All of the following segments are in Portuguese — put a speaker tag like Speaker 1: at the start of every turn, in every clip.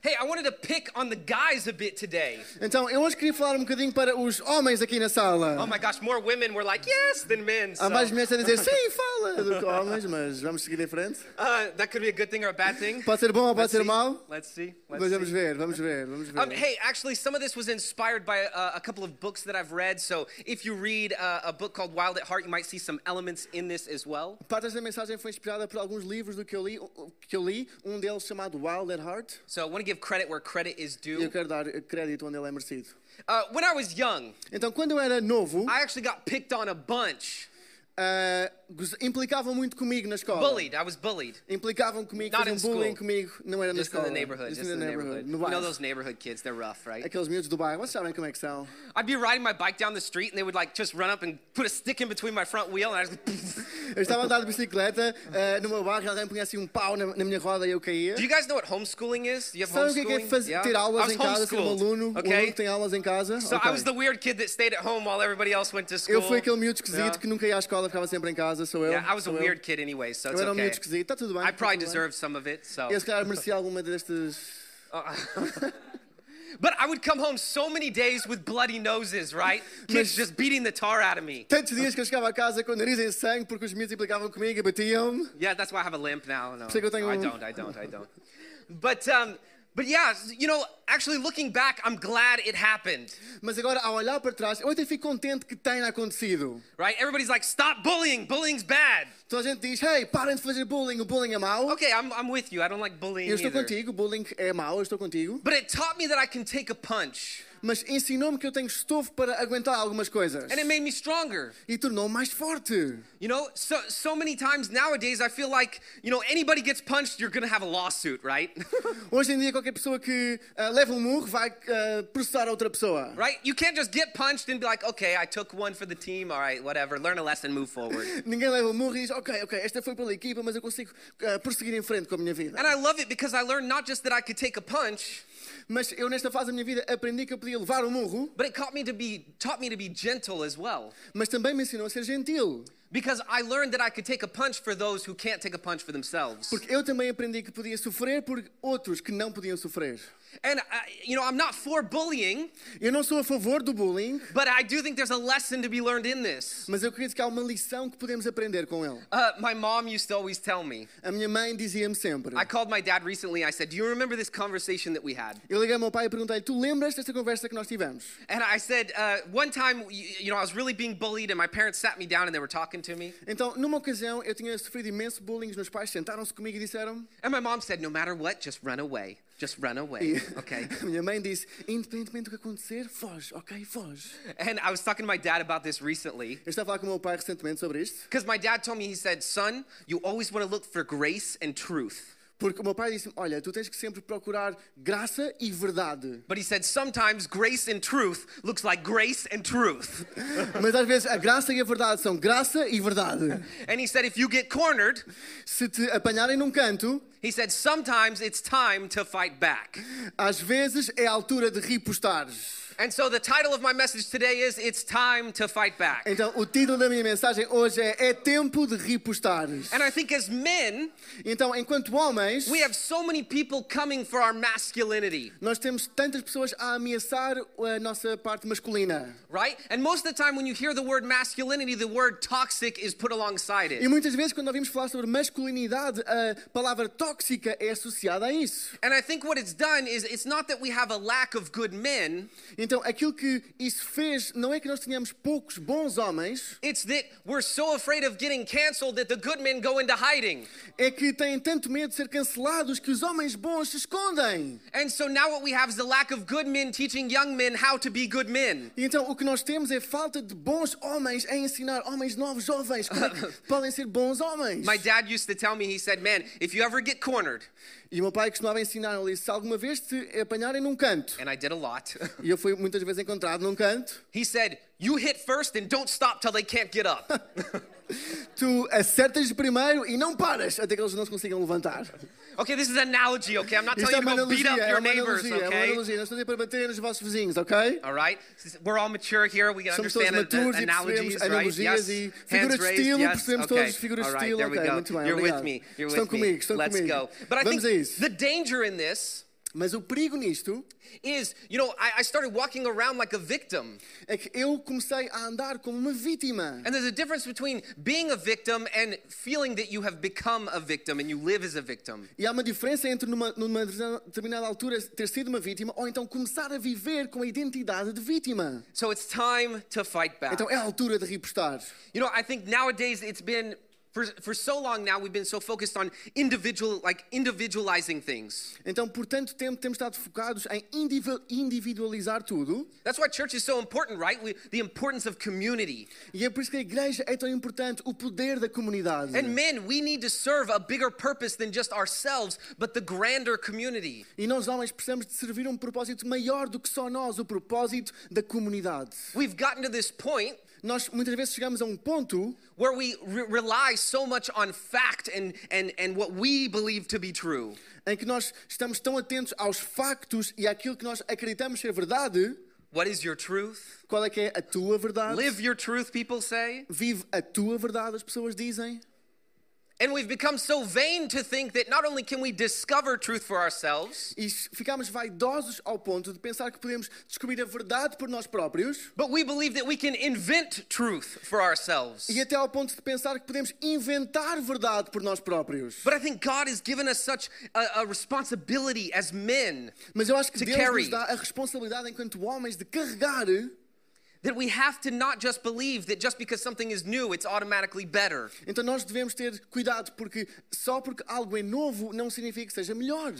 Speaker 1: Hey, I wanted to pick on the guys a bit today.
Speaker 2: Então, eu hoje queria falar um bocadinho para os homens aqui na sala.
Speaker 1: Oh my gosh, more women were like, yes, than men.
Speaker 2: Há
Speaker 1: So,
Speaker 2: mais mulheres a dizer sim, fala do que homens, mas vamos seguir em frente.
Speaker 1: uh, that could be a good thing or a bad thing.
Speaker 2: Pode ser bom ou pode
Speaker 1: Let's
Speaker 2: ser
Speaker 1: see.
Speaker 2: mau,
Speaker 1: Let's see. Let's
Speaker 2: mas vamos
Speaker 1: see.
Speaker 2: ver, vamos ver, vamos ver.
Speaker 1: Um, hey, actually, some of this was inspired by a, a couple of books that I've read. So if you read uh, a book called Wild at Heart, you might see some elements in this as well.
Speaker 2: Parte desta mensagem foi inspirada por alguns livros do que eu li, que eu li um deles chamado Wild at Heart.
Speaker 1: So I want to give credit where credit is
Speaker 2: E eu
Speaker 1: due.
Speaker 2: quero dar crédito onde ele é merecido.
Speaker 1: Uh, when I was young,
Speaker 2: Então, quando eu era novo,
Speaker 1: I actually got picked on a bunch.
Speaker 2: goz- implicavam muito comigo na escola.
Speaker 1: Bullied. I was bullied.
Speaker 2: Implicavam comigo,
Speaker 1: Not
Speaker 2: faziam
Speaker 1: in school.
Speaker 2: bullying comigo. Não era na
Speaker 1: Just in
Speaker 2: escola.
Speaker 1: the neighborhood.
Speaker 2: Just
Speaker 1: Just
Speaker 2: in the
Speaker 1: neighborhood.
Speaker 2: No
Speaker 1: You know those neighborhood kids, they're rough, right?
Speaker 2: Aqueles miúdos do bairro, vocês sabem como é que são.
Speaker 1: I'd be riding my bike down the street and they would like just run up and put a stick in between my front wheel and I just
Speaker 2: Eu estava a andar de bicicleta ah, no meu bairro alguém punha assim um pau na, na minha roda e eu caía.
Speaker 1: Do you guys know what homeschooling is? Do you have
Speaker 2: Sabe o que é, é
Speaker 1: homeschooling?
Speaker 2: faz-
Speaker 1: Yeah?
Speaker 2: ter aulas em casa, ser um aluno, um aluno
Speaker 1: okay?
Speaker 2: que tem aulas em casa?
Speaker 1: So
Speaker 2: Ok.
Speaker 1: I was the weird kid that stayed at home while everybody else went to school.
Speaker 2: Eu fui aquele miúdo esquisito
Speaker 1: Yeah.
Speaker 2: que nunca ia à escola, ficava sempre em casa, sou eu.
Speaker 1: Yeah, I was a
Speaker 2: sou eu.
Speaker 1: weird kid anyway, so
Speaker 2: Eu
Speaker 1: it's
Speaker 2: era um
Speaker 1: okay.
Speaker 2: miúdo esquisito, está tudo bem.
Speaker 1: I
Speaker 2: está
Speaker 1: probably deserved some of it, so.
Speaker 2: Eu se calhar merecia alguma destes.
Speaker 1: But I would come home so many days with bloody noses, right? Kids just beating the tar out of me.
Speaker 2: Tantos dias que eu chegava a casa com o nariz em sangue porque os miúdos implicavam comigo e batiam-me.
Speaker 1: Yeah, that's why I have a limp now. No,
Speaker 2: eu tenho
Speaker 1: I
Speaker 2: um-
Speaker 1: don't, I don't, I don't. But, um, but yeah, you know, actually looking back, I'm glad it happened,
Speaker 2: Mas agora, ao olhar para trás, eu até fico contente que tenha acontecido.
Speaker 1: right? Everybody's like, stop bullying, bullying's bad.
Speaker 2: Gente diz, hey, parem de fazer bullying, o bullying é mau.
Speaker 1: Okay, I'm, I'm with you. I don't like bullying
Speaker 2: Eu estou
Speaker 1: either.
Speaker 2: contigo, o bullying é mau, eu estou contigo.
Speaker 1: But it taught me that I can take a punch,
Speaker 2: Mas ensinou-me que eu tenho estofo para aguentar algumas coisas.
Speaker 1: and it made me stronger.
Speaker 2: E tornou-me mais forte.
Speaker 1: You know, so so many times nowadays, I feel like you know anybody gets punched, you're gonna have a lawsuit, right?
Speaker 2: Hoje em dia, qualquer pessoa que ah, leva um murro vai ah, processar outra pessoa.
Speaker 1: right? You can't just get punched and be like, okay, I took one for the team. All right, whatever. Learn a lesson, move forward.
Speaker 2: Ninguém leva um murro e diz, ok, ok, esta foi pela equipa, mas eu consigo ah, prosseguir em frente com a minha vida.
Speaker 1: And I love it because I learned not just that I could take a punch,
Speaker 2: Mas eu, nesta fase da minha vida, aprendi que eu podia levar um murro,
Speaker 1: but it taught me to be taught me to be gentle as well.
Speaker 2: mas também me ensinou a ser gentil.
Speaker 1: Because I learned that I could take a punch for those who can't take a punch for themselves.
Speaker 2: Porque eu também aprendi que podia sofrer por outros que não podiam sofrer.
Speaker 1: And, uh, you know, I'm not for bullying,
Speaker 2: Eu não sou a favor do bullying,
Speaker 1: but I do think there's a lesson to be learned in this.
Speaker 2: mas eu acredito que há uma lição que podemos aprender com ele.
Speaker 1: Uh, my mom used to always tell me.
Speaker 2: A minha mãe dizia-me sempre.
Speaker 1: I called my dad recently. I said, Do you remember this conversation that we had?
Speaker 2: Eu liguei ao meu pai e perguntei: Tu lembras desta conversa que nós tivemos?
Speaker 1: And I said, uh, One time, you, you know, I was really being bullied, and my parents sat me down and they were talking to me.
Speaker 2: Então, numa ocasião, eu tinha sofrido imenso bullying. Os meus pais sentaram-se comigo e disseram
Speaker 1: And my mom said, No matter what, just run away. Just run away. Okay.
Speaker 2: minha mãe disse: Independentemente do que acontecer, foge, ok? Foge.
Speaker 1: And I was talking to my dad about this recently.
Speaker 2: Eu estava a falar com o meu pai recentemente sobre isto,
Speaker 1: Because my dad told me, he said, Son, you always want to look for grace and truth.
Speaker 2: Porque o meu pai disse-me: Olha, tu tens que sempre procurar graça e verdade.
Speaker 1: But he said, Sometimes grace and truth looks like grace and truth.
Speaker 2: Mas às vezes a graça e a verdade são graça e verdade.
Speaker 1: And he said, If you get cornered,
Speaker 2: Se te apanharem num canto,
Speaker 1: he said, Sometimes it's time to fight back.
Speaker 2: às vezes é a altura de ripostares.
Speaker 1: And so the title of my message today is It's Time to Fight Back.
Speaker 2: Então, o título da minha mensagem hoje é É tempo de ripostares.
Speaker 1: And I think as men,
Speaker 2: Então, enquanto homens,
Speaker 1: we have so many people coming for our masculinity,
Speaker 2: nós temos tantas pessoas a ameaçar a nossa parte masculina.
Speaker 1: right? And most of the time, when you hear the word masculinity, the word toxic is put alongside
Speaker 2: E
Speaker 1: it.
Speaker 2: muitas vezes, quando ouvimos falar sobre masculinidade, a palavra tóxica é associada a isso.
Speaker 1: And I think what it's done is it's not that we have a lack of good men,
Speaker 2: Então, aquilo que isso fez não é que nós tenhamos poucos bons homens,
Speaker 1: it's that we're so afraid of getting canceled that the good men go into hiding.
Speaker 2: é que têm tanto medo de ser cancelados que os homens bons se escondem.
Speaker 1: And so now what we have is the lack of good men teaching young men how to be good men.
Speaker 2: E então, o que nós temos é falta de bons homens a ensinar homens novos, jovens, como é podem ser bons homens.
Speaker 1: My dad used to tell me, he said, Man, if you ever get cornered,
Speaker 2: E o meu pai costumava ensinar, ele disse, se alguma vez te apanharem num canto,
Speaker 1: and I did a lot,
Speaker 2: e eu fui muitas vezes encontrado num canto.
Speaker 1: He said, You hit first and don't stop till they can't get up.
Speaker 2: Tu acertas primeiro e não paras até que eles não se consigam levantar.
Speaker 1: okay, this is an analogy, okay? I'm not telling
Speaker 2: é
Speaker 1: you to go beat up
Speaker 2: é
Speaker 1: your
Speaker 2: uma
Speaker 1: neighbors,
Speaker 2: analogia, é uma
Speaker 1: okay?
Speaker 2: analogia. Não estou a para bater nos vossos vizinhos, ok?
Speaker 1: All right? We're all mature here. We can
Speaker 2: Somos todos
Speaker 1: understand the
Speaker 2: maturos e
Speaker 1: analogies, right? Yes.
Speaker 2: e figuras de estilo,
Speaker 1: yes.
Speaker 2: percebemos
Speaker 1: Okay.
Speaker 2: todos figuras de
Speaker 1: All right,
Speaker 2: estilo.
Speaker 1: there we go.
Speaker 2: muito bem,
Speaker 1: You're with me. You're
Speaker 2: Estão
Speaker 1: with me.
Speaker 2: comigo, estão
Speaker 1: Let's
Speaker 2: comigo.
Speaker 1: go. But I
Speaker 2: Vamos a
Speaker 1: think the danger in this
Speaker 2: Mas o perigo nisto
Speaker 1: is, you know, I, I started walking around like a victim.
Speaker 2: é que eu comecei a andar como uma vítima.
Speaker 1: And there's a difference between being a victim and feeling that you have become a victim and you live as a victim.
Speaker 2: E há uma diferença entre numa, numa determinada altura ter sido uma vítima ou então começar a viver com a identidade de vítima.
Speaker 1: So it's time to fight back.
Speaker 2: Então é a altura de repostar.
Speaker 1: You know, I think nowadays it's been for, for so long now we've been so focused on individual like individualizing things.
Speaker 2: Então, por tanto tempo, temos estado focados em indivi- individualizar tudo.
Speaker 1: That's why church is so important, right? We, the importance of community.
Speaker 2: E é por isso que a igreja é tão importante, o poder da comunidade.
Speaker 1: And men, we need to serve a bigger purpose than just ourselves, but the grander community.
Speaker 2: E nós, homens, precisamos de servir um propósito maior do que só nós, o propósito da comunidade.
Speaker 1: We've gotten to this point
Speaker 2: Nós muitas vezes chegamos a um ponto
Speaker 1: where we re- rely so much on fact and, and, and what we believe to be true.
Speaker 2: em que nós estamos tão atentos aos factos e àquilo que nós acreditamos ser verdade.
Speaker 1: What is your truth?
Speaker 2: Qual é que é a tua verdade?
Speaker 1: Live your truth, people say.
Speaker 2: Vive a tua verdade, as pessoas dizem.
Speaker 1: And we've become so vain to think that not only can we discover truth for ourselves,
Speaker 2: E ficamos vaidosos ao ponto de pensar que podemos descobrir a verdade por nós próprios.
Speaker 1: but we believe that we can invent truth for ourselves.
Speaker 2: E até ao ponto de pensar que podemos inventar verdade por nós próprios.
Speaker 1: But I think God has given us such a, a responsibility as men
Speaker 2: Mas eu acho que Deus
Speaker 1: carry.
Speaker 2: nos dá a responsabilidade enquanto homens de carregar
Speaker 1: that we have to not just believe that just because something is new, it's automatically better.
Speaker 2: Então nós devemos ter cuidado porque só porque algo é novo não significa que seja melhor.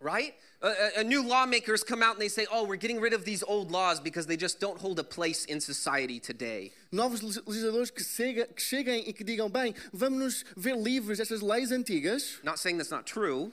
Speaker 1: Right? A, a- a new lawmakers come out and they say, oh, we're getting rid of these old laws because they just don't hold a place in society today.
Speaker 2: Novos legis- legisladores que, chega- que cheguem e que digam, bem, vamos nos ver livres destas leis antigas.
Speaker 1: Not saying that's not true,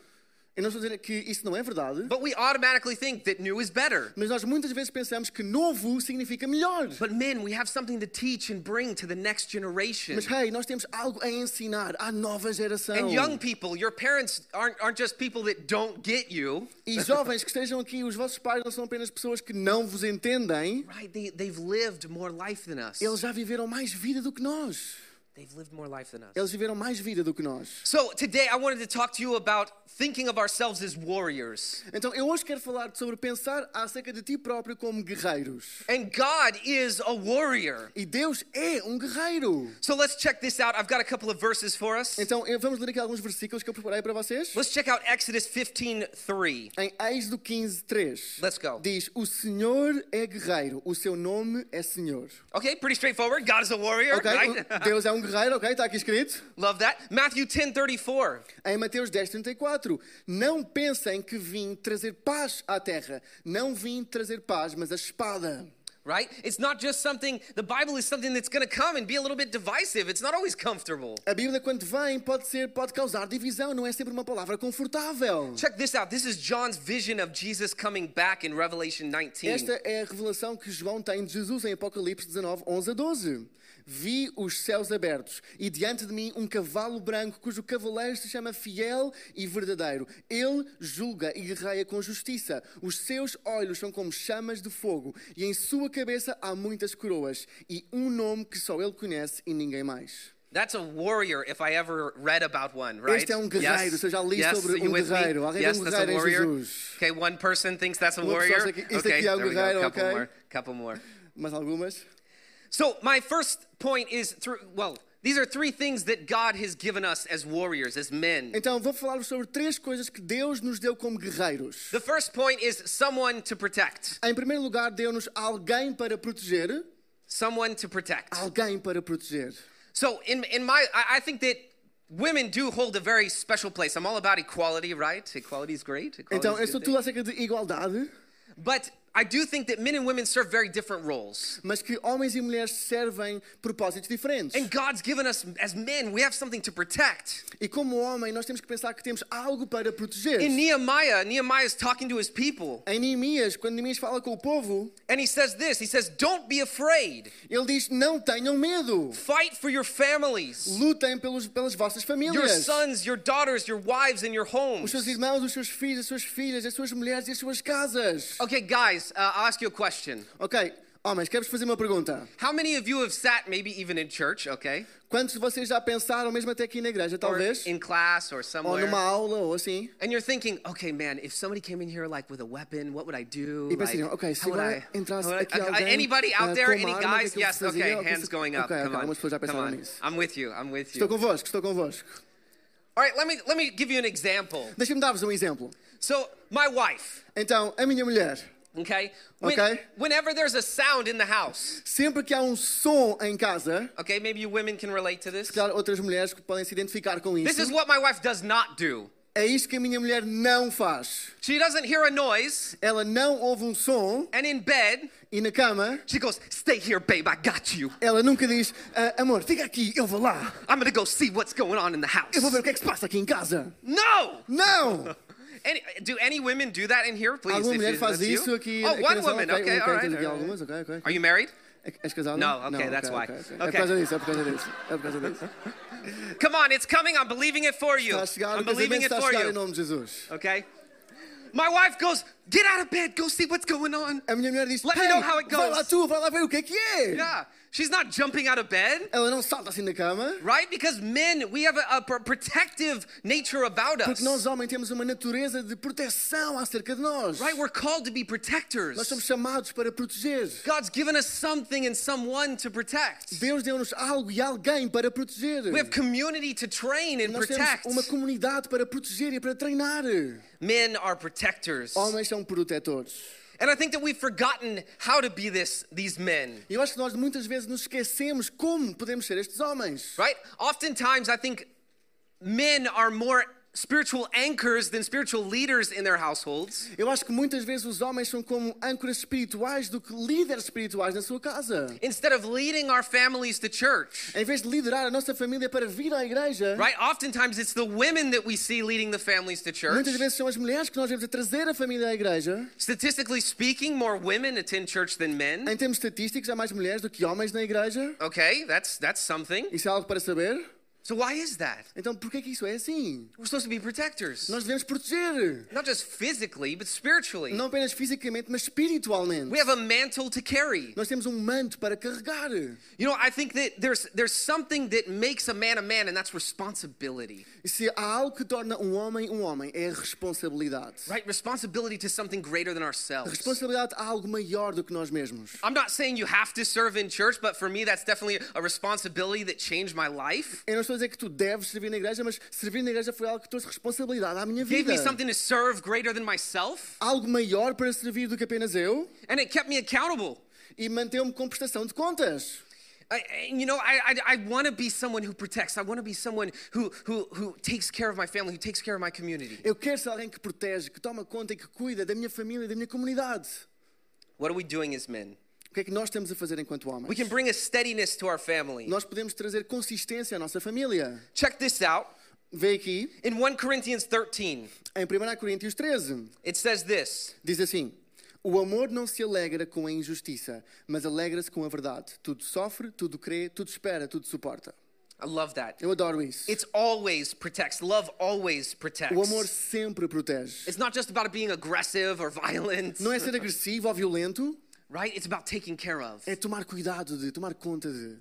Speaker 2: Não estou a dizer que isso não é verdade.
Speaker 1: but we automatically think that new is better.
Speaker 2: Mas nós muitas vezes pensamos que novo significa melhor.
Speaker 1: But men, we have something to teach and bring to the next generation.
Speaker 2: Mas hey, nós temos algo a ensinar à nova geração.
Speaker 1: And young people, your parents aren't, aren't just people that don't get you.
Speaker 2: E jovens que estejam aqui, os vossos pais não são apenas pessoas que não vos entendem.
Speaker 1: Right? They, they've lived more life than us.
Speaker 2: Eles já viveram mais vida do que nós.
Speaker 1: They've lived more life than us.
Speaker 2: Eles viveram mais vida do que nós.
Speaker 1: So today I wanted to talk to you about thinking of ourselves as warriors.
Speaker 2: Então eu hoje quero falar sobre pensar acerca de ti próprio como guerreiros.
Speaker 1: And God is a warrior.
Speaker 2: E Deus é um guerreiro.
Speaker 1: So let's check this out. I've got a couple of verses for us.
Speaker 2: Então vamos ler aqui alguns versículos que eu preparei para vocês.
Speaker 1: Let's check out Exodus 15:3.
Speaker 2: Em Êxodo 15, 3.
Speaker 1: Let's go.
Speaker 2: Diz: O Senhor é guerreiro, o seu nome é Senhor.
Speaker 1: Okay, pretty straightforward. God is a warrior,
Speaker 2: Ok?
Speaker 1: right?
Speaker 2: Deus é um guerreiro, ok? Está aqui escrito.
Speaker 1: Love that. Matthew 10:34.
Speaker 2: Em Mateus 10, 34. Não pensem que vim trazer paz à terra. Não vim trazer paz, mas a espada.
Speaker 1: Right? It's not just something, the Bible is something that's going to come and be a little bit divisive. It's not always comfortable.
Speaker 2: A Bíblia, quando vem, pode ser, pode causar divisão, não é sempre uma palavra confortável.
Speaker 1: Check this out. This is John's vision of Jesus coming back in Revelation 19.
Speaker 2: Esta é a revelação que João tem de Jesus em Apocalipse 19, 11 a 12. Vi os céus abertos e diante de mim um cavalo branco cujo cavaleiro se chama Fiel e Verdadeiro. Ele julga e guerreia com justiça. Os seus olhos são como chamas de fogo e em sua cabeça há muitas coroas e um nome que só ele conhece e ninguém mais.
Speaker 1: That's a warrior if I ever read about one, right?
Speaker 2: Este é um guerreiro, se eu já li
Speaker 1: yes,
Speaker 2: sobre um guerreiro. Alguém
Speaker 1: yes,
Speaker 2: um
Speaker 1: that's a
Speaker 2: guerreiro
Speaker 1: warrior. Okay, one person thinks that's a warrior. okay,
Speaker 2: é
Speaker 1: there we go.
Speaker 2: guerreiro,
Speaker 1: couple
Speaker 2: ok?
Speaker 1: more, couple more.
Speaker 2: Mais algumas?
Speaker 1: So my first point is through well, these are three things that God has given us as warriors, as men.
Speaker 2: Então vou falar sobre três coisas que Deus nos deu como guerreiros.
Speaker 1: The first point is someone to protect.
Speaker 2: Em primeiro lugar, deu-nos alguém para proteger.
Speaker 1: Someone to protect.
Speaker 2: Alguém para proteger.
Speaker 1: So in in my I, I think that women do hold a very special place. I'm all about equality, right? Equality is great. Equality
Speaker 2: Então, eu sou tudo acerca de igualdade.
Speaker 1: But I do think that men and women serve very different roles.
Speaker 2: mas que homens e mulheres servem propósitos diferentes.
Speaker 1: And God's given us, as men, we have something to protect.
Speaker 2: E como homem, nós temos que pensar que temos algo para proteger.
Speaker 1: In Nehemiah, Nehemiah is talking to his people,
Speaker 2: Em Neemias, quando Neemias fala com o povo,
Speaker 1: and he says this He says, Don't be afraid.
Speaker 2: ele diz: Não tenham medo.
Speaker 1: Fight for your families,
Speaker 2: Lutem pelos, pelas vossas
Speaker 1: your
Speaker 2: famílias.
Speaker 1: sons, your daughters, your wives, and your
Speaker 2: Os
Speaker 1: homes.
Speaker 2: seus irmãos, os seus filhos, as suas filhas, as suas mulheres e as suas casas.
Speaker 1: Okay, guys, uh, I'll ask you a question.
Speaker 2: Ok, homens, quero-vos fazer uma pergunta.
Speaker 1: How many of you have sat, maybe even in church, okay?
Speaker 2: Quantos de vocês já pensaram, mesmo até aqui na igreja,
Speaker 1: Or
Speaker 2: talvez?
Speaker 1: in class or
Speaker 2: Ou
Speaker 1: somewhere?
Speaker 2: numa aula, ou assim?
Speaker 1: And you're thinking, okay, man, if somebody came in here like with a weapon, what would I do?
Speaker 2: E
Speaker 1: Like,
Speaker 2: ok, se
Speaker 1: how would
Speaker 2: agora
Speaker 1: I-
Speaker 2: entrasse
Speaker 1: how would I-
Speaker 2: aqui alguém
Speaker 1: Anybody out
Speaker 2: uh,
Speaker 1: there?
Speaker 2: com
Speaker 1: Any
Speaker 2: uma arma, o que é
Speaker 1: guys?
Speaker 2: que eu
Speaker 1: Yes. Okay, hands going up.
Speaker 2: Ok, ok,
Speaker 1: Come on.
Speaker 2: algumas pessoas já
Speaker 1: Come
Speaker 2: pensaram
Speaker 1: on.
Speaker 2: nisso.
Speaker 1: I'm with you. I'm with you.
Speaker 2: Estou convosco, estou convosco.
Speaker 1: All right, let me let me give you an example.
Speaker 2: Deixem-me dar-vos um exemplo.
Speaker 1: So, my wife,
Speaker 2: Então, a minha mulher,
Speaker 1: okay? When-
Speaker 2: Okay.
Speaker 1: Whenever there's a sound in the house,
Speaker 2: sempre que há um som em casa,
Speaker 1: okay, maybe you women can relate to this.
Speaker 2: se calhar outras mulheres podem se identificar com
Speaker 1: This
Speaker 2: isso,
Speaker 1: is what my wife does not do.
Speaker 2: é isto que a minha mulher não faz.
Speaker 1: She doesn't hear a noise,
Speaker 2: Ela não ouve um som
Speaker 1: and in bed,
Speaker 2: e na cama,
Speaker 1: she goes, "Stay here, babe. I got you.
Speaker 2: ela nunca diz: "Ah, Amor, fica aqui, eu vou lá.
Speaker 1: I'm gonna go see what's going on in the house."
Speaker 2: Eu vou ver o que é que se passa aqui em casa.
Speaker 1: No.
Speaker 2: Não!
Speaker 1: Any, do any women do that in here, please?
Speaker 2: Alguma mulher faz isso aqui,
Speaker 1: Oh, one woman.
Speaker 2: Ok,
Speaker 1: Okay,
Speaker 2: ok,
Speaker 1: all right.
Speaker 2: tens aqui
Speaker 1: all right.
Speaker 2: algumas, ok, ok.
Speaker 1: Are you married?
Speaker 2: És casado?
Speaker 1: No, okay, that's why.
Speaker 2: ok, ok. É por causa disso, é por causa disso. É por causa disso.
Speaker 1: Come on, it's coming. I'm believing it for you.
Speaker 2: Está a chegar,
Speaker 1: I'm believing it for
Speaker 2: em
Speaker 1: you.
Speaker 2: nome de Jesus.
Speaker 1: Okay. My wife goes, "Get out of bed. Go see what's going on."
Speaker 2: A minha mulher diz:
Speaker 1: Let me know how it
Speaker 2: vai
Speaker 1: goes."
Speaker 2: lá tu, vai lá ver o que é que é.
Speaker 1: Yeah, she's not jumping out of bed.
Speaker 2: Ela não salta assim na cama.
Speaker 1: Right? Because men, we have a, a pr- protective nature about us.
Speaker 2: Porque nós, homens, temos uma natureza de proteção acerca de nós.
Speaker 1: Right? We're called to be
Speaker 2: Nós
Speaker 1: protectors.
Speaker 2: somos chamados para proteger.
Speaker 1: God's given us something and someone to protect.
Speaker 2: Deus deu-nos algo e alguém para proteger.
Speaker 1: We have community to train and
Speaker 2: Nós
Speaker 1: protect.
Speaker 2: temos uma comunidade para proteger e para treinar.
Speaker 1: Men are protectors.
Speaker 2: Homens são protetores.
Speaker 1: And I think that we've forgotten how to be this these men.
Speaker 2: Eu acho que nós muitas vezes nos esquecemos como podemos ser estes homens.
Speaker 1: Right? Oftentimes I think men are more spiritual anchors than spiritual leaders in their households.
Speaker 2: Eu acho que muitas vezes os homens são como âncoras espirituais do que líderes espirituais na sua casa.
Speaker 1: Instead of leading our families to church.
Speaker 2: Em vez de liderar a nossa família para vir à igreja,
Speaker 1: Right? Oftentimes it's the women that we see leading the families to church.
Speaker 2: muitas vezes são as mulheres que nós vemos a trazer a família à igreja.
Speaker 1: Statistically speaking, more women attend church than men.
Speaker 2: Em termos estatísticos, há mais mulheres do que homens na igreja.
Speaker 1: Okay, that's that's something.
Speaker 2: Isso é algo para saber.
Speaker 1: So why is that?
Speaker 2: Então, por que que isso é assim?
Speaker 1: We're supposed to be protectors.
Speaker 2: Nós devemos proteger.
Speaker 1: Not just physically, but spiritually.
Speaker 2: Não apenas fisicamente, mas espiritualmente.
Speaker 1: We have a mantle to carry.
Speaker 2: Nós temos um manto para carregar.
Speaker 1: You know, I think that there's there's something that makes a man a man, and that's responsibility.
Speaker 2: Se há algo que torna um homem um homem, é a responsabilidade.
Speaker 1: Right? Responsibility to something greater than ourselves.
Speaker 2: responsabilidade a algo maior do que nós mesmos.
Speaker 1: I'm not saying you have to serve in church, but for me, that's definitely a responsibility that changed my life.
Speaker 2: Eu não estou a dizer que tu deves servir na igreja, mas servir na igreja foi algo que trouxe responsabilidade à minha
Speaker 1: Gave
Speaker 2: vida.
Speaker 1: me something to serve greater than myself,
Speaker 2: Algo maior para servir do que apenas eu
Speaker 1: and it kept me accountable.
Speaker 2: e manteu-me com prestação de contas.
Speaker 1: I- you know, I, I, I want to be someone who protects. I want to be someone who, who, who takes care of my family, who takes care of my community.
Speaker 2: Eu quero ser alguém que protege, que toma conta e que cuida da minha família e da minha comunidade.
Speaker 1: What are we doing as men?
Speaker 2: O que é que nós estamos a fazer enquanto
Speaker 1: We
Speaker 2: homens?
Speaker 1: can bring a steadiness to our family.
Speaker 2: Nós podemos trazer consistência à nossa família.
Speaker 1: Check this out.
Speaker 2: Vê aqui,
Speaker 1: In 1 Corinthians 13,
Speaker 2: em 1 Coríntios 13,
Speaker 1: it says this
Speaker 2: diz assim: O amor não se alegra com a injustiça, mas alegra-se com a verdade. Tudo sofre, tudo crê, tudo espera, tudo suporta.
Speaker 1: I love that.
Speaker 2: Eu adoro isso.
Speaker 1: It's always protects. Love always protects.
Speaker 2: O amor sempre protege.
Speaker 1: It's not just about being aggressive or violent,
Speaker 2: Não é ser agressivo ou violento,
Speaker 1: right? It's about taking care of.
Speaker 2: é tomar cuidado de, tomar conta de.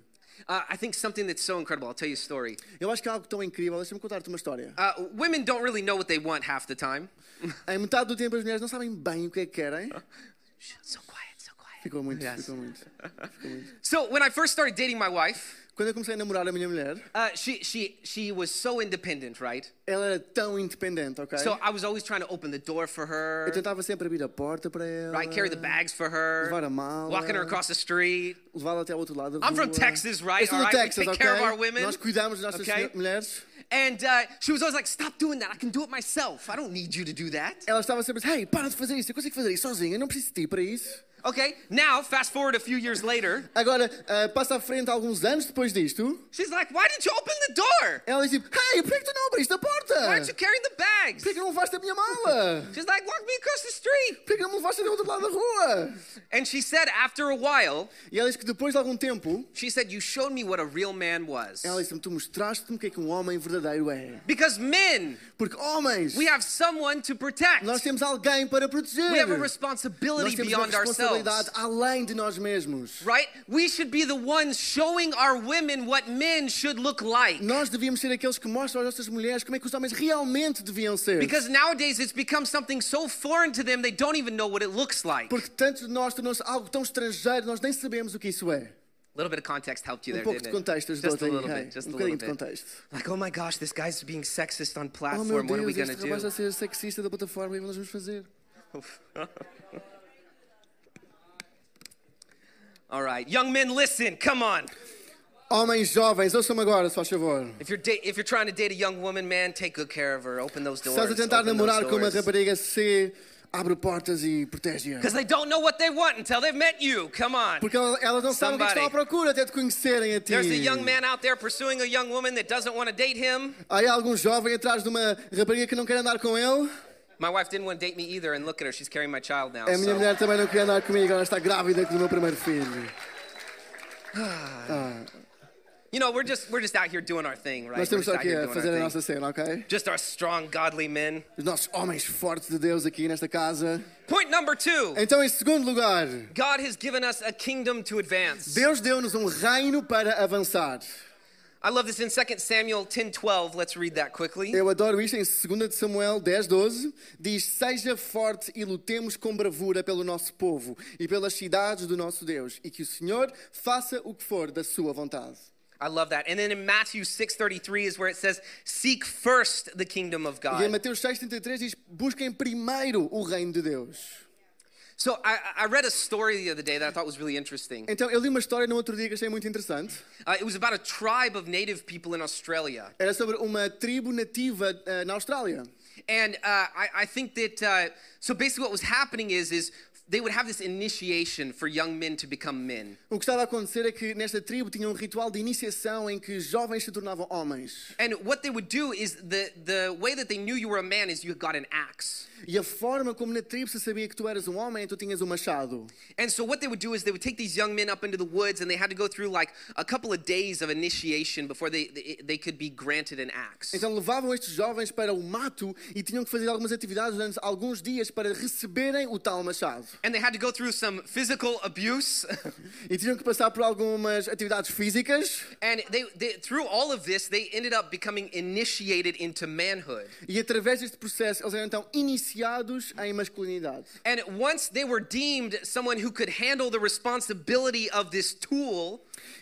Speaker 1: Uh, I think something that's so incredible. I'll tell you a story.
Speaker 2: Eu acho que é algo tão incrível. Deixa-me contar-te uma história.
Speaker 1: Uh, women don't really know what they want half the time.
Speaker 2: Em metade do tempo as mulheres não sabem bem o que é que querem.
Speaker 1: So quiet, so quiet.
Speaker 2: Ficou muito,
Speaker 1: Yes.
Speaker 2: ficou muito. Ficou muito.
Speaker 1: So when I first started dating my wife,
Speaker 2: Quando eu comecei a namorar a minha mulher,
Speaker 1: uh, she she she was so independent, right?
Speaker 2: ela era tão independente, ok?
Speaker 1: So I was always trying to open the door for her,
Speaker 2: Eu tentava sempre abrir a porta para ela,
Speaker 1: right? Carry the bags for her,
Speaker 2: levar a mala,
Speaker 1: walking her across the street.
Speaker 2: levá-la até ao outro lado da
Speaker 1: I'm from
Speaker 2: rua.
Speaker 1: Texas, right?
Speaker 2: Eu sou do
Speaker 1: All right, we
Speaker 2: Texas,
Speaker 1: take
Speaker 2: ok?
Speaker 1: care of our women,
Speaker 2: Nós cuidamos das nossas
Speaker 1: okay?
Speaker 2: mulheres.
Speaker 1: And uh, she was always like, Stop doing that. I can do it myself. I don't need you to do that.
Speaker 2: Ela estava sempre assim, hey, para de fazer isso, eu consigo fazer isso sozinha, eu não preciso de ti para isso.
Speaker 1: Okay, now fast forward a few years later.
Speaker 2: Agora, ah, passa à frente alguns anos depois disto,
Speaker 1: She's like, Why didn't you open the door?
Speaker 2: ela diz hey, por que tu não abriste a porta?
Speaker 1: Why aren't you carrying the bags?
Speaker 2: Por que não levaste a minha mala?
Speaker 1: She's like, Walk me across the street.
Speaker 2: Por que não me levaste até o outro lado da rua?
Speaker 1: And she said, After a while,
Speaker 2: E ela diz que depois de algum tempo,
Speaker 1: she said, You showed me what a real man was.
Speaker 2: ela disse-me, tu mostraste-me o que é que um homem verdadeiro é.
Speaker 1: Because men,
Speaker 2: Porque homens,
Speaker 1: we have someone to protect.
Speaker 2: nós temos alguém para proteger.
Speaker 1: We have a responsibility beyond ourselves.
Speaker 2: Responsabilidade além de nós mesmos.
Speaker 1: Right? We should be the ones showing our women what men should look like.
Speaker 2: Nós devíamos ser aqueles que mostram às nossas mulheres como é que os homens realmente deviam ser.
Speaker 1: Because nowadays it's become something so foreign to them they don't even know what it looks like.
Speaker 2: Porque tanto de nós tornou-se algo tão estrangeiro, nós nem sabemos o que isso é.
Speaker 1: A little bit of context helped you
Speaker 2: Um
Speaker 1: there,
Speaker 2: pouco de
Speaker 1: didn't it?
Speaker 2: contexto
Speaker 1: Just
Speaker 2: ajudou-te
Speaker 1: a little bit, just
Speaker 2: um
Speaker 1: a little
Speaker 2: de
Speaker 1: bit.
Speaker 2: contexto.
Speaker 1: Like, oh my gosh, this guy's being sexist on
Speaker 2: Oh
Speaker 1: platform. what are we
Speaker 2: Deus, este rapaz
Speaker 1: do?
Speaker 2: está a ser sexista da plataforma e nós vamos fazer?
Speaker 1: All right, young men, listen. Come on.
Speaker 2: Homens jovens, ouçam-me agora, se faz favor.
Speaker 1: If you're da- if you're trying to date a young woman, man, take good care of her. Open those
Speaker 2: Se
Speaker 1: doors.
Speaker 2: estás a tentar
Speaker 1: Open
Speaker 2: namorar com uma
Speaker 1: doors.
Speaker 2: rapariga C, abre portas e protege-a.
Speaker 1: Because they don't know what they want until they've met you. Come on.
Speaker 2: Porque el- elas não sabem o que é que estão à
Speaker 1: Somebody.
Speaker 2: procura até te conhecerem a ti.
Speaker 1: There's a young man out there pursuing a young woman that doesn't want to date him.
Speaker 2: Há aí algum jovem atrás de uma rapariga que não quer andar com ele.
Speaker 1: My wife didn't want to date me either, and look at her, she's carrying my child now.
Speaker 2: A minha
Speaker 1: so-
Speaker 2: mulher também não quer andar comigo, ela está grávida do meu primeiro filho.
Speaker 1: You know, we're just we're just out here doing our thing, right?
Speaker 2: Nós estamos só aqui a fazer a nossa cena, ok?
Speaker 1: Just our strong, godly men.
Speaker 2: Os nossos homens fortes de Deus aqui nesta casa.
Speaker 1: Point number two.
Speaker 2: Então, em segundo lugar,
Speaker 1: God has given us a kingdom to advance.
Speaker 2: Deus deu-nos um reino para avançar.
Speaker 1: I love this in 2 Samuel 10:12. Let's read that quickly.
Speaker 2: Eu adoro isto em 2 de Samuel 10, 12. Diz: Seja forte e lutemos com bravura pelo nosso povo e pelas cidades do nosso Deus, e que o Senhor faça o que for da sua vontade.
Speaker 1: I love that. And then in Matthew 6:33 is where it says, "Seek first the kingdom of
Speaker 2: E em
Speaker 1: God."
Speaker 2: Mateus 6,33 diz: Busquem primeiro o reino de Deus.
Speaker 1: So I, I read a story the other day that I thought was really interesting.
Speaker 2: Então, eu li uma história no outro dia que achei muito interessante.
Speaker 1: Uh, it was about a tribe of native people in Australia.
Speaker 2: Era sobre uma tribo nativa eh, na Austrália.
Speaker 1: And uh, I, I think that uh, so basically what was happening is is they would have this initiation for young men to become men.
Speaker 2: O que estava a acontecer é que nesta tribo tinha um ritual de iniciação em que jovens se tornavam homens.
Speaker 1: And what they would do is the the way that they knew you were a man is you got an axe.
Speaker 2: E a forma como na tribo se sabia que tu eras um homem, tu tinhas um machado.
Speaker 1: And so what they would do is they would take these young men up into the woods and they had to go through like a couple of days of initiation before they they, they could be granted an axe.
Speaker 2: Então levavam estes jovens para o mato e tinham que fazer algumas atividades durante alguns dias para receberem o tal machado.
Speaker 1: And they had to go through some physical abuse.
Speaker 2: E tinham que passar por algumas atividades físicas.
Speaker 1: and they, they through all of this they ended up becoming initiated into manhood.
Speaker 2: E através deste processo eles eram então iniciados em masculinidade.
Speaker 1: And once they were deemed someone who could handle the responsibility of this tool,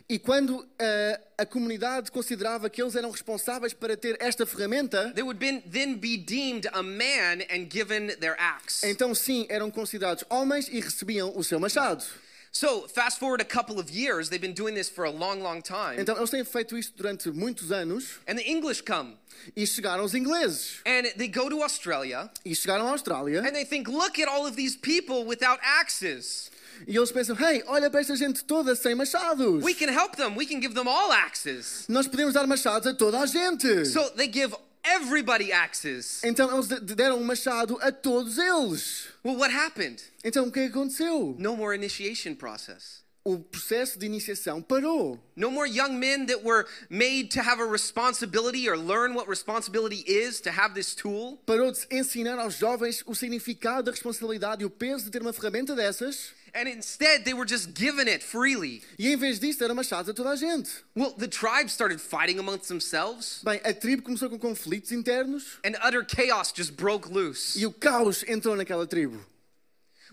Speaker 2: E quando eh, a comunidade considerava que eles eram responsáveis para ter esta ferramenta,
Speaker 1: they would been, then be deemed a man and given their axe.
Speaker 2: então sim, eram considerados homens e recebiam o seu machado.
Speaker 1: So, fast forward a couple of years, they've been doing this for a long, long time.
Speaker 2: Então eles têm feito isto durante muitos anos
Speaker 1: And the English come
Speaker 2: e chegaram os ingleses.
Speaker 1: and they go to Australia
Speaker 2: E chegaram à Austrália
Speaker 1: and they think, look at all of these people without axes.
Speaker 2: E eles pensam: hey, olha para esta gente toda sem machados.
Speaker 1: We can help them, we can give them all axes.
Speaker 2: Nós podemos dar machados a toda a gente.
Speaker 1: So, they give everybody axes.
Speaker 2: Então eles de- deram um machado a todos eles.
Speaker 1: Well, what happened?
Speaker 2: Então o que aconteceu?
Speaker 1: No more initiation process.
Speaker 2: O processo de iniciação parou.
Speaker 1: No more young men that were made to have a responsibility or learn what responsibility is to have this tool.
Speaker 2: Parou de ensinar aos jovens o significado da responsabilidade e o peso de ter uma ferramenta dessas.
Speaker 1: And instead, they were just given it freely.
Speaker 2: E em vez disso, deram machados a toda a gente.
Speaker 1: Well, the tribes started fighting amongst themselves,
Speaker 2: Bem, a tribo começou com conflitos internos
Speaker 1: and utter chaos just broke loose.
Speaker 2: e o caos entrou naquela tribo.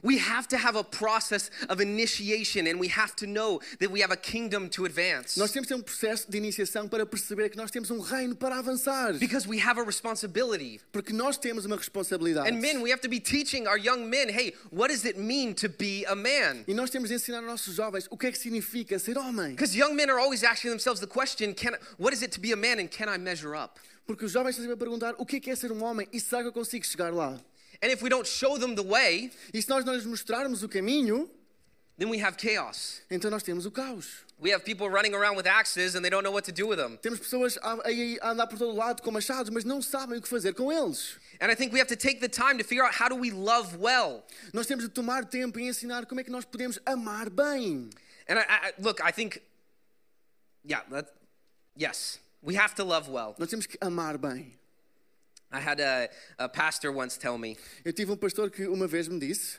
Speaker 1: We have to have a process of initiation and we have to know that we have a kingdom to advance.
Speaker 2: Nós temos que ter um processo de iniciação para perceber que nós temos um reino para avançar.
Speaker 1: Because we have a responsibility.
Speaker 2: Porque nós temos uma responsabilidade.
Speaker 1: And men, we have to be teaching our young men, hey, what does it mean to be a man?
Speaker 2: E nós temos de ensinar aos nossos jovens o que é que significa ser homem.
Speaker 1: Because young men are always asking themselves the question, can what is it to be a man and can I measure up?
Speaker 2: Porque os jovens estão sempre a perguntar o que é que é ser um homem e será que eu consigo chegar lá?
Speaker 1: And if we don't show them the way,
Speaker 2: E se nós não lhes mostrarmos o caminho,
Speaker 1: then we have chaos.
Speaker 2: então nós temos o caos.
Speaker 1: We have people running around with axes and they don't know what to do with them.
Speaker 2: Temos pessoas a, a- a andar por todo lado com machados, mas não sabem o que fazer com eles.
Speaker 1: And I think we have to take the time to figure out how do we love well.
Speaker 2: Nós temos de tomar tempo e ensinar como é que nós podemos amar bem.
Speaker 1: And I, I, look, I think, yeah, that, yes, we have to love well.
Speaker 2: Nós temos que amar bem.
Speaker 1: I had a, a pastor once tell me,
Speaker 2: Eu tive um pastor que uma vez me disse,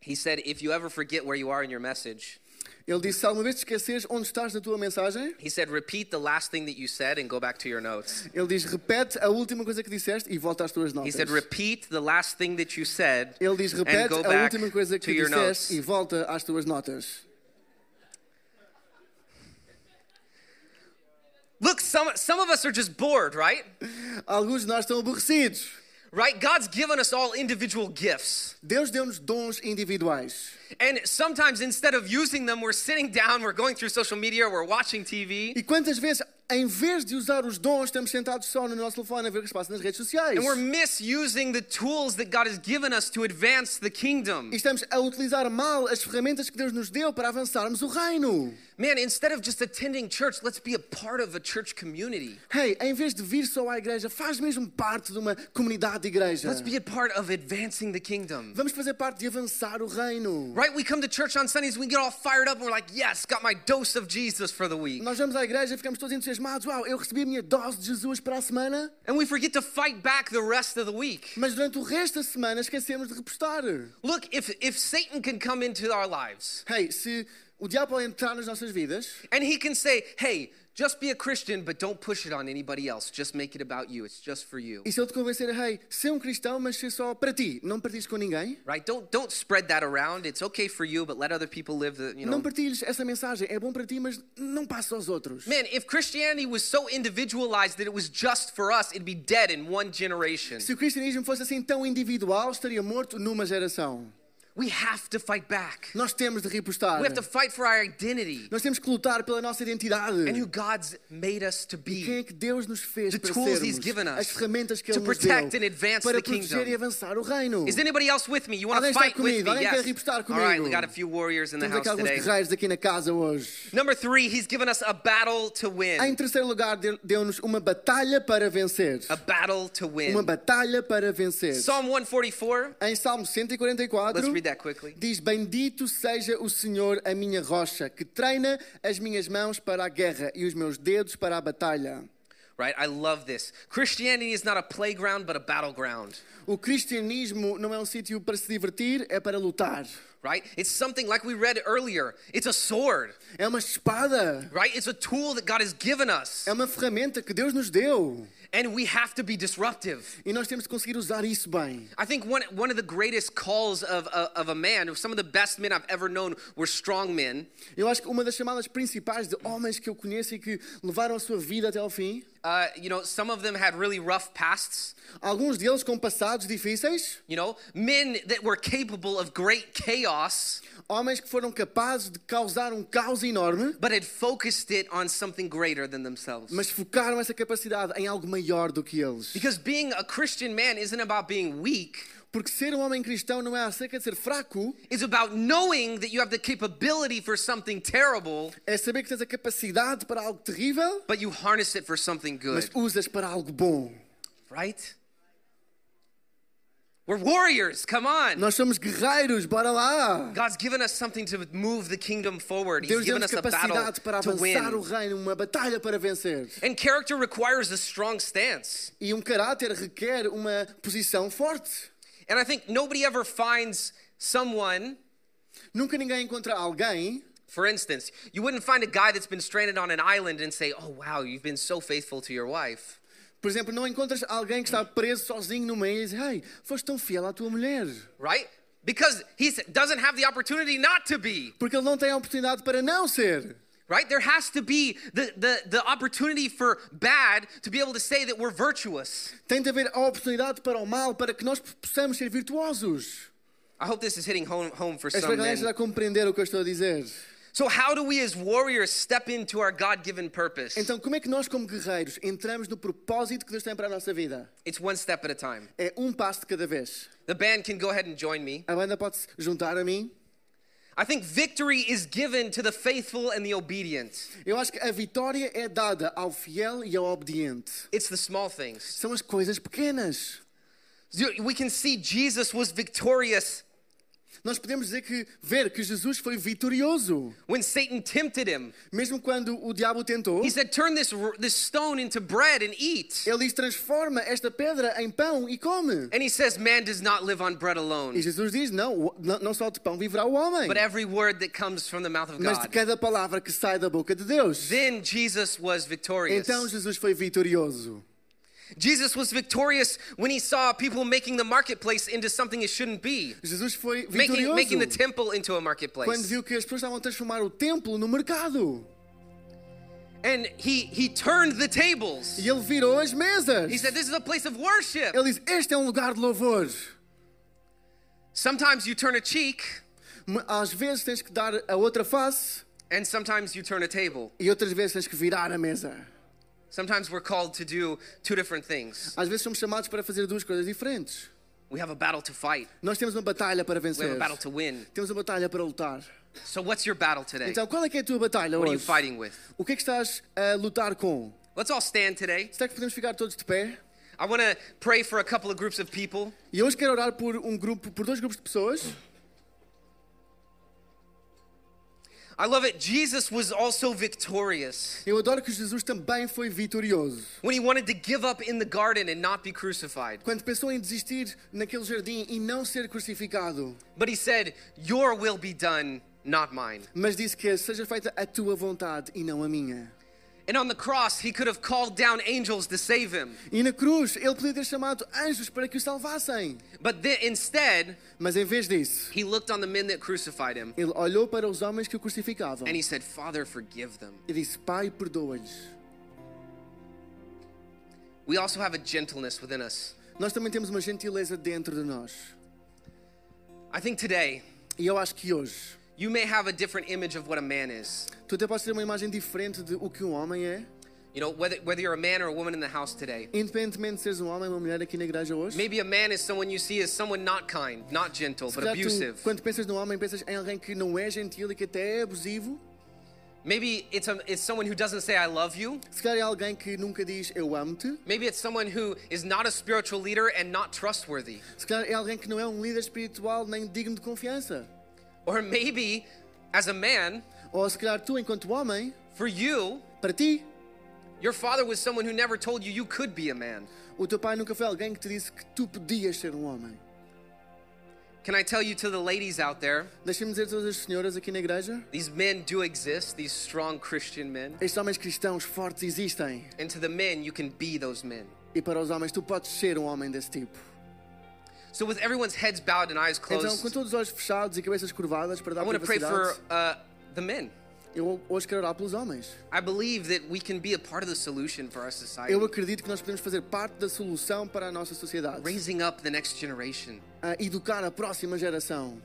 Speaker 1: he said, if you ever forget where you are in your message,
Speaker 2: ele disse, se alguma vez esqueceres onde estás na tua mensagem,
Speaker 1: he said, repeat the last thing that you said and go back to your notes.
Speaker 2: ele diz, repete a última coisa que disseste e volta às tuas
Speaker 1: He said, repeat the last thing that you said
Speaker 2: Ele diz,
Speaker 1: and
Speaker 2: repete
Speaker 1: go
Speaker 2: a
Speaker 1: back
Speaker 2: última coisa
Speaker 1: to
Speaker 2: que
Speaker 1: your
Speaker 2: disseste
Speaker 1: notes.
Speaker 2: e volta às tuas notas.
Speaker 1: Look, some, some of us are just bored, right?
Speaker 2: Alguns de nós estão aborrecidos.
Speaker 1: Right? God's given us all individual gifts.
Speaker 2: Deus deu-nos dons individuais.
Speaker 1: And sometimes instead of using them, we're sitting down, we're going through social media, we're watching TV,
Speaker 2: E quantas vezes, em vez de usar os dons, estamos sentados só no nosso telefone a ver o que se passa nas redes sociais?
Speaker 1: and we're misusing the tools that God has given us to advance the kingdom.
Speaker 2: E estamos a utilizar mal as ferramentas que Deus nos deu para avançarmos o reino.
Speaker 1: Man, instead of just attending church, let's be a part of a church community.
Speaker 2: Hey, em vez de vir só à igreja, faz mesmo parte de uma comunidade de igreja.
Speaker 1: Let's be a part of advancing the kingdom.
Speaker 2: Vamos fazer parte de avançar o reino.
Speaker 1: Right? We come to church on Sundays, we get all fired up, and we're like, yes, got my dose of Jesus for the week.
Speaker 2: Nós vamos à igreja e ficamos todos entusiasmados. Uau, eu recebi a minha dose de Jesus para a semana.
Speaker 1: And we forget to fight back the rest of the week.
Speaker 2: Mas durante o resto da semana esquecemos de repostar.
Speaker 1: Look, if, if Satan can come into our lives
Speaker 2: Hey, se o diabo pode entrar nas nossas vidas
Speaker 1: and he can say, hey, just be a Christian, but don't push it on anybody else. Just make it about you. It's just for you.
Speaker 2: e se ele te convencer, hey, ser um cristão, mas ser só para ti, não partilhes com ninguém,
Speaker 1: Right? Don't don't spread that around. It's okay for you, but let other people live the, you know.
Speaker 2: não partilhes essa mensagem. É bom para ti, mas não passe aos outros.
Speaker 1: Man, if Christianity was so individualized that it was just for us, it'd be dead in one generation.
Speaker 2: Se o cristianismo fosse assim tão individual, estaria morto numa geração.
Speaker 1: We have to fight back.
Speaker 2: Nós temos de repostar.
Speaker 1: We have to fight for our identity
Speaker 2: Nós temos que lutar pela nossa identidade.
Speaker 1: and who God's made us to
Speaker 2: Quem
Speaker 1: be.
Speaker 2: é que Deus nos fez
Speaker 1: The
Speaker 2: para
Speaker 1: tools
Speaker 2: sermos?
Speaker 1: He's given us
Speaker 2: As ferramentas que
Speaker 1: to
Speaker 2: Ele nos deu
Speaker 1: and advance
Speaker 2: para
Speaker 1: the kingdom.
Speaker 2: proteger e avançar o reino.
Speaker 1: Is anybody else with me? You want to
Speaker 2: Alguém está
Speaker 1: fight with
Speaker 2: comigo?
Speaker 1: me?
Speaker 2: Alguém quer
Speaker 1: Yes.
Speaker 2: repostar
Speaker 1: All right,
Speaker 2: comigo?
Speaker 1: we got a few warriors in the
Speaker 2: Temos
Speaker 1: house
Speaker 2: aqui alguns
Speaker 1: today.
Speaker 2: guerreiros aqui na casa hoje.
Speaker 1: Number three, He's given us a battle to
Speaker 2: Em
Speaker 1: win.
Speaker 2: terceiro lugar, deu- deu-nos uma batalha para vencer.
Speaker 1: A battle to
Speaker 2: Uma
Speaker 1: win.
Speaker 2: batalha para vencer.
Speaker 1: Psalm 144.
Speaker 2: Em Salmo 144,
Speaker 1: Let's read that quickly.
Speaker 2: diz: Bendito seja o Senhor, a minha rocha, que treina as minhas mãos para a guerra e os meus dedos para a batalha.
Speaker 1: Right? I love this. Christianity is not a playground, but a battleground.
Speaker 2: O cristianismo não é um sítio para se divertir, é para lutar.
Speaker 1: Right? It's something like we read earlier. It's a sword.
Speaker 2: É uma espada,
Speaker 1: Right? It's a tool that God has given us.
Speaker 2: é uma ferramenta que Deus nos deu.
Speaker 1: And we have to be disruptive.
Speaker 2: E nós temos de conseguir usar isso bem.
Speaker 1: I think one, one of the greatest calls of, of, of a man, some of the best men I've ever known were strong men.
Speaker 2: Eu acho que uma das chamadas principais de homens que eu conheço e que levaram a sua vida até ao fim,
Speaker 1: Uh, you know, some of them had really rough pasts.
Speaker 2: alguns deles com passados difíceis,
Speaker 1: You know, men that were capable of great chaos,
Speaker 2: homens que foram capazes de causar um caos enorme,
Speaker 1: but had focused it on something greater than themselves.
Speaker 2: mas focaram essa capacidade em algo maior do que eles.
Speaker 1: Because being a Christian man isn't about being weak.
Speaker 2: Porque ser um homem cristão não é acerca de ser fraco,
Speaker 1: It's about knowing that you have the capability for something terrible,
Speaker 2: é saber que tens a capacidade para algo terrível,
Speaker 1: but you harness it for something
Speaker 2: mas
Speaker 1: good,
Speaker 2: usas para algo bom.
Speaker 1: right? We're warriors, come on.
Speaker 2: Nós somos guerreiros, bora lá!
Speaker 1: God's given us something to move the kingdom forward. He's
Speaker 2: Deus
Speaker 1: given us a battle
Speaker 2: para
Speaker 1: to
Speaker 2: avançar o
Speaker 1: win.
Speaker 2: reino, uma batalha para vencer.
Speaker 1: And character requires a strong stance.
Speaker 2: E um caráter requer uma posição forte.
Speaker 1: And I think nobody ever finds someone,
Speaker 2: Nunca ninguém encontra alguém,
Speaker 1: for instance, you wouldn't find a guy that's been stranded on an island and say, Oh, wow, you've been so faithful to your wife.
Speaker 2: Por exemplo, não encontras alguém que está preso sozinho numa ilha e diz: Ei, foste tão fiel à tua mulher.
Speaker 1: Right? Because he doesn't have the opportunity not to be.
Speaker 2: Porque ele não tem a oportunidade para não ser.
Speaker 1: Right? There has to be the, the, the opportunity for bad to be able to say that we're virtuous.
Speaker 2: Tem de haver a oportunidade para o mal, para que nós possamos ser virtuosos.
Speaker 1: I hope this is hitting home, home for
Speaker 2: espero
Speaker 1: some
Speaker 2: que
Speaker 1: men.
Speaker 2: esteja a compreender o que eu estou a dizer.
Speaker 1: So, how do we as warriors step into our God given purpose?
Speaker 2: Então, como é que nós, como guerreiros, entramos no propósito que Deus tem para a nossa vida?
Speaker 1: It's one step at a time.
Speaker 2: É um passo de cada vez.
Speaker 1: The band can go ahead and join me.
Speaker 2: A banda pode se juntar a mim.
Speaker 1: I think victory is given to the faithful and the obedient.
Speaker 2: Eu acho que a vitória é dada ao fiel e ao obediente.
Speaker 1: It's the small things.
Speaker 2: São as coisas pequenas.
Speaker 1: We can see Jesus was victorious
Speaker 2: Nós podemos dizer que ver que Jesus foi vitorioso.
Speaker 1: when Satan tempted him.
Speaker 2: Mesmo quando o diabo tentou,
Speaker 1: He said, Turn this, this stone into bread and eat.
Speaker 2: ele diz: transforma esta pedra em pão e come.
Speaker 1: And he says, Man does not live on bread
Speaker 2: E
Speaker 1: alone,
Speaker 2: Jesus diz: não, não só de pão viverá o homem,
Speaker 1: but every word that comes from the mouth of
Speaker 2: mas de
Speaker 1: God.
Speaker 2: cada palavra que sai da boca de Deus.
Speaker 1: Then Jesus was victorious.
Speaker 2: Então Jesus foi vitorioso.
Speaker 1: Jesus was victorious when he saw people making the marketplace into something it shouldn't be,
Speaker 2: Jesus foi
Speaker 1: making,
Speaker 2: vitorioso
Speaker 1: making the temple into a
Speaker 2: quando
Speaker 1: marketplace.
Speaker 2: viu que as pessoas estavam a transformar o templo no mercado.
Speaker 1: And he, he turned the tables.
Speaker 2: E ele virou as mesas.
Speaker 1: He said, This is a place of worship.
Speaker 2: Ele diz: Este é um lugar de louvor.
Speaker 1: Sometimes you turn a cheek,
Speaker 2: Às vezes tens que dar a outra face
Speaker 1: and sometimes you turn a table.
Speaker 2: e outras vezes tens que virar a mesa.
Speaker 1: Sometimes we're called to do two different things.
Speaker 2: Às vezes somos chamados para fazer duas coisas diferentes.
Speaker 1: We have a battle to fight,
Speaker 2: Nós temos uma batalha para
Speaker 1: we have
Speaker 2: vencer.
Speaker 1: a battle to win.
Speaker 2: Temos uma batalha para lutar.
Speaker 1: So, what's your battle today?
Speaker 2: Então, qual é que é a tua batalha
Speaker 1: What are you
Speaker 2: hoje?
Speaker 1: fighting with?
Speaker 2: O que é que estás a lutar com?
Speaker 1: Let's all stand today.
Speaker 2: Será que podemos ficar todos de pé?
Speaker 1: I want to pray for a couple of groups of people.
Speaker 2: E hoje quero orar por um grupo, por dois grupos de pessoas.
Speaker 1: I love it. Jesus was also victorious
Speaker 2: Eu adoro que Jesus também foi vitorioso.
Speaker 1: when he wanted to give up in the garden and not be crucified.
Speaker 2: Quando pensou em desistir naquele jardim e não ser crucificado,
Speaker 1: But he said, Your will be done, not mine.
Speaker 2: mas disse que seja feita a tua vontade e não a minha.
Speaker 1: And on the cross, he could have called down angels to save him.
Speaker 2: E na cruz, ele podia ter chamado anjos para que o salvassem.
Speaker 1: But then, instead,
Speaker 2: Mas em vez disso,
Speaker 1: he looked on the men that crucified him
Speaker 2: ele olhou para os homens que o crucificavam
Speaker 1: and he said, Father, forgive them.
Speaker 2: e disse: Pai, perdoa-lhes.
Speaker 1: We also have a gentleness within us.
Speaker 2: Nós também temos uma gentileza dentro de nós.
Speaker 1: I think today,
Speaker 2: E eu acho que hoje,
Speaker 1: you may have a different image of what a man is.
Speaker 2: tu até podes ter uma imagem diferente de o que um homem é,
Speaker 1: You know, whether, whether you're a man or a woman in the house today.
Speaker 2: independentemente de seres um homem ou uma mulher aqui na igreja hoje.
Speaker 1: Maybe a man is someone you see as someone not kind, not gentle, but
Speaker 2: tu,
Speaker 1: abusive.
Speaker 2: quando pensas num homem, pensas em alguém que não é gentil e que até é abusivo.
Speaker 1: Maybe it's, a, it's someone who doesn't say, I love you.
Speaker 2: Se calhar é alguém que nunca diz eu amo-te.
Speaker 1: Maybe it's someone who is not a spiritual leader and not trustworthy.
Speaker 2: Se calhar é alguém que não é um líder espiritual nem digno de confiança.
Speaker 1: Or maybe, as a man,
Speaker 2: Ou se calhar tu, enquanto homem,
Speaker 1: for you,
Speaker 2: para ti,
Speaker 1: your father was someone who never told you you could be a man.
Speaker 2: o teu pai nunca foi alguém que te disse que tu podias ser um homem.
Speaker 1: Can I tell you to the ladies out there,
Speaker 2: dizer todas as senhoras aqui na igreja:
Speaker 1: these men do exist, these strong Christian men.
Speaker 2: estes homens cristãos fortes existem.
Speaker 1: And to the men, you can be those men.
Speaker 2: E para os homens, tu podes ser um homem desse tipo.
Speaker 1: So, with everyone's heads bowed and eyes
Speaker 2: Então,
Speaker 1: closed,
Speaker 2: com todos os olhos fechados e cabeças curvadas para
Speaker 1: I
Speaker 2: dar
Speaker 1: want to pray for uh, the men.
Speaker 2: eu hoje quero orar pelos homens.
Speaker 1: I believe that we can be a part of the solution for our society,
Speaker 2: Eu acredito que nós podemos fazer parte da solução para a nossa sociedade.
Speaker 1: raising up the next generation
Speaker 2: A educar a próxima geração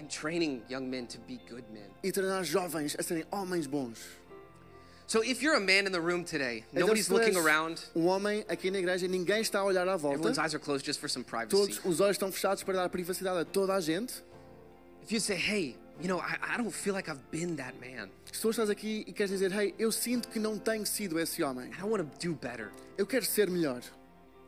Speaker 1: and training young men to be good men.
Speaker 2: e treinar jovens a serem homens bons.
Speaker 1: So, if you're a man in the room today,
Speaker 2: Então,
Speaker 1: nobody's looking around,
Speaker 2: Um homem aqui na igreja, ninguém está a olhar à volta.
Speaker 1: everyone's eyes are closed just for some privacy.
Speaker 2: Todos os olhos estão fechados para dar privacidade a toda a gente.
Speaker 1: If you say, hey, you know, I, I don't feel like I've been that man,
Speaker 2: Se tu estás aqui e queres dizer, hey, eu sinto que não tenho sido esse homem.
Speaker 1: I want to do better,
Speaker 2: Eu quero ser melhor.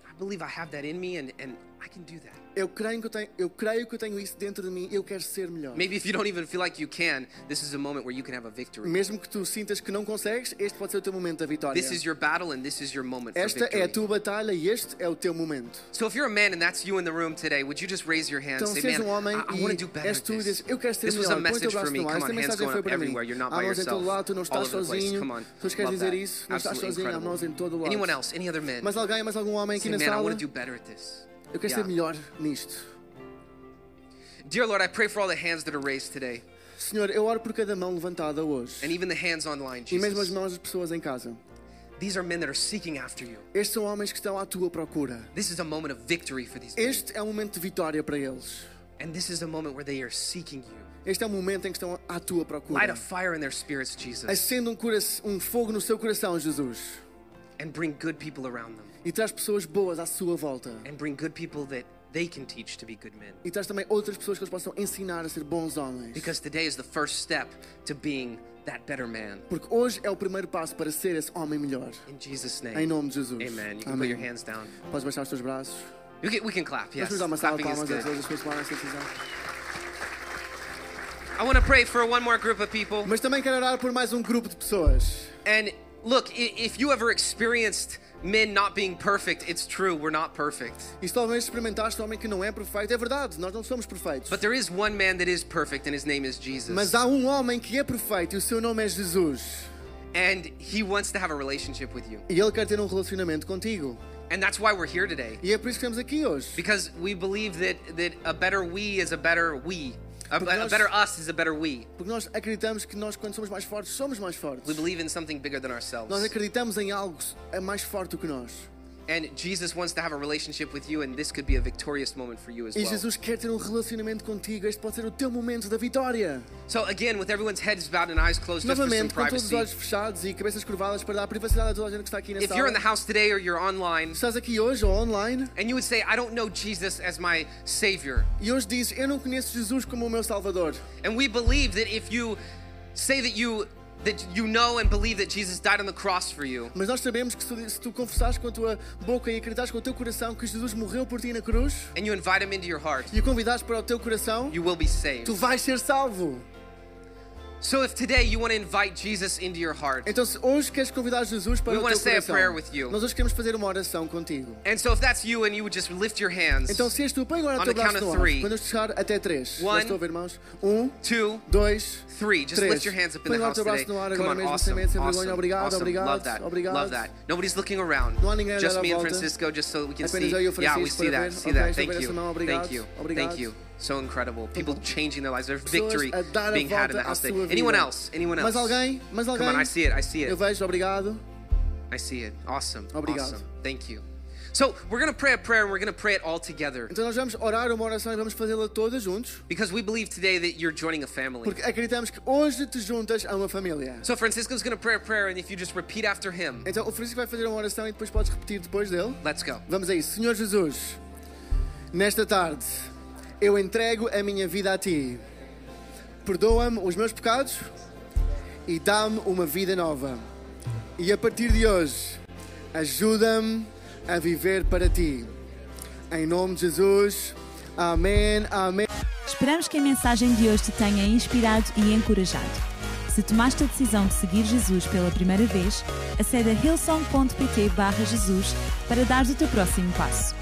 Speaker 1: I believe I have that in me and, and I can do that.
Speaker 2: Eu creio, que eu, tenho, eu creio que eu tenho isso dentro de mim. Eu quero ser melhor.
Speaker 1: Maybe if you don't even feel like you can, this is a moment where you can have a victory.
Speaker 2: Mesmo que tu sintas que não consegues, este pode ser o teu momento da vitória.
Speaker 1: This is your battle and this is your moment for
Speaker 2: Esta é a tua batalha e este é o teu momento.
Speaker 1: So if you're a man and that's you in the room today, would you just raise your hand
Speaker 2: Então,
Speaker 1: and say, man,
Speaker 2: um homem
Speaker 1: I, I want to do better at this.
Speaker 2: eu quero ser
Speaker 1: This was a
Speaker 2: melhor, o teu
Speaker 1: message for me.
Speaker 2: ar.
Speaker 1: Come on, hands going up everywhere. You're not by yourself.
Speaker 2: lado, tu não
Speaker 1: All
Speaker 2: estás
Speaker 1: over the place.
Speaker 2: sozinho.
Speaker 1: Come on.
Speaker 2: Tu queres dizer isso? Não estás sozinho, há mãos em todo lado.
Speaker 1: Anyone else? Any other men?
Speaker 2: Mas alguém, mais algum homem aqui
Speaker 1: Say,
Speaker 2: na
Speaker 1: man, I
Speaker 2: sala?
Speaker 1: want to do better at this.
Speaker 2: Eu quero
Speaker 1: Yeah.
Speaker 2: ser melhor nisto.
Speaker 1: Dear Lord, I pray for all the hands that are raised today,
Speaker 2: Senhor, eu oro por cada mão levantada hoje.
Speaker 1: and even the hands online,
Speaker 2: E mesmo as
Speaker 1: Jesus.
Speaker 2: mãos das pessoas em casa.
Speaker 1: These are men that are seeking after you.
Speaker 2: Estes são homens que estão à tua procura.
Speaker 1: This is a moment of victory for these.
Speaker 2: Este é um momento de vitória para eles.
Speaker 1: And this is a moment where they are seeking you.
Speaker 2: Este é o momento em que estão à tua
Speaker 1: Light
Speaker 2: procura.
Speaker 1: a fire in their spirits, Jesus,
Speaker 2: Acenda um, um fogo no seu coração, Jesus.
Speaker 1: and bring good people around them,
Speaker 2: E traz pessoas boas à sua volta.
Speaker 1: and bring good people that they can teach to be good men.
Speaker 2: E traz também outras pessoas que eles possam ensinar a ser bons homens.
Speaker 1: Because today is the first step to being that better man.
Speaker 2: Porque hoje é o primeiro passo para ser esse homem melhor.
Speaker 1: In Jesus'
Speaker 2: Em
Speaker 1: name.
Speaker 2: nome de Jesus.
Speaker 1: Amen. You can put your hands down.
Speaker 2: Podes baixar os teus braços.
Speaker 1: We can, we can clap, yes.
Speaker 2: Vamos dar uma salva de
Speaker 1: Clapping is
Speaker 2: palmas a
Speaker 1: good.
Speaker 2: todas as pessoas que tomaram essa decisão.
Speaker 1: I want to pray for one more group of people.
Speaker 2: Mas também quero orar por mais um grupo de pessoas.
Speaker 1: And look, i- if you ever experienced men not being perfect, it's true, we're not perfect.
Speaker 2: E talvez experimentaste um homem que não é perfeito, é verdade, nós não somos perfeitos.
Speaker 1: But there is one man that is perfect, and his name is Jesus.
Speaker 2: Mas há um homem que é perfeito e o seu nome é Jesus.
Speaker 1: And he wants to have a relationship with you.
Speaker 2: E ele quer ter um relacionamento contigo.
Speaker 1: And that's why we're here today.
Speaker 2: E é por isso que estamos aqui hoje.
Speaker 1: Because we believe that, that a better we is a better we. A, a better us is a better we.
Speaker 2: Porque nós acreditamos que nós, quando somos mais fortes, somos mais fortes.
Speaker 1: We believe in something bigger than ourselves.
Speaker 2: Nós acreditamos em algo é mais forte do que nós.
Speaker 1: And Jesus wants to have a relationship with you, and this could be a victorious moment for you as well. E.
Speaker 2: Jesus quer ter um relacionamento contigo. Este pode ser o teu momento da vitória.
Speaker 1: So, again, with everyone's heads bowed and eyes closed, just for some
Speaker 2: Novamente, com todos os olhos fechados e cabeças curvadas para dar privacidade a toda a gente que está aqui na
Speaker 1: If you're in the house today or you're online,
Speaker 2: Estás aqui hoje ou online
Speaker 1: and you would say, I don't know Jesus as my Savior.
Speaker 2: e hoje dizes: Eu não conheço Jesus como o meu Salvador.
Speaker 1: And we believe that if you say that you that you know and believe that Jesus died on the cross for you,
Speaker 2: Mas nós sabemos que se se tu confessares com a tua boca e acreditares com o teu coração que Jesus morreu por ti na cruz
Speaker 1: and you invite him into your heart,
Speaker 2: e o convidares para o teu coração,
Speaker 1: you will be saved.
Speaker 2: tu vais ser salvo.
Speaker 1: So if today you want to invite Jesus into your heart,
Speaker 2: Então, se hoje queres convidar Jesus para
Speaker 1: We
Speaker 2: o
Speaker 1: wanna
Speaker 2: teu
Speaker 1: say a prayer with you.
Speaker 2: nós hoje queremos fazer uma oração contigo.
Speaker 1: and so if that's you and you would just lift your hands,
Speaker 2: Então, se és tu, põe agora
Speaker 1: On
Speaker 2: o teu
Speaker 1: the count
Speaker 2: braço
Speaker 1: of
Speaker 2: no ar. Quando eu chegar até três.
Speaker 1: One.
Speaker 2: estou a ver, irmãos? Um,
Speaker 1: two,
Speaker 2: dois,
Speaker 1: three. Just
Speaker 2: três.
Speaker 1: lift your hands up in
Speaker 2: Põe
Speaker 1: the house today.
Speaker 2: no ar
Speaker 1: Come on,
Speaker 2: mesmo,
Speaker 1: awesome,
Speaker 2: sem
Speaker 1: awesome,
Speaker 2: vergonha. Obrigado,
Speaker 1: awesome.
Speaker 2: obrigado,
Speaker 1: Love that,
Speaker 2: obrigado.
Speaker 1: love that. Nobody's looking around.
Speaker 2: Não há ninguém
Speaker 1: Just me and. Francisco, just so we can
Speaker 2: Apenas
Speaker 1: see. Yeah, we see that, see that. Thank you, thank you, thank you. So incredible. People changing their lives. There's victory
Speaker 2: uh, a
Speaker 1: being had in the house today. Anyone else? Anyone else?
Speaker 2: Mais alguém? Mais alguém?
Speaker 1: Come on, I see it. I see
Speaker 2: Eu
Speaker 1: it.
Speaker 2: vejo, obrigado.
Speaker 1: I see it. Awesome.
Speaker 2: Obrigado.
Speaker 1: Awesome. Thank you. So we're gonna pray a prayer and we're gonna pray it all together
Speaker 2: Então nós vamos orar uma oração e vamos fazê-la todas juntos,
Speaker 1: because we believe today that you're joining a family.
Speaker 2: porque acreditamos que hoje te juntas a uma família.
Speaker 1: So Francisco's gonna pray a prayer, and if you just repeat after him,
Speaker 2: Então o Francisco vai fazer uma oração e depois podes repetir depois dele.
Speaker 1: let's go.
Speaker 2: Vamos a isso. Senhor Jesus, nesta tarde eu entrego a minha vida a Ti. Perdoa-me os meus pecados e dá-me uma vida nova. E a partir de hoje, ajuda-me a viver para Ti. Em nome de Jesus. Amém. Amém.
Speaker 3: Esperamos que a mensagem de hoje te tenha inspirado e encorajado. Se tomaste a decisão de seguir Jesus pela primeira vez, acede a hillsong.pt barra Jesus para dar o teu próximo passo.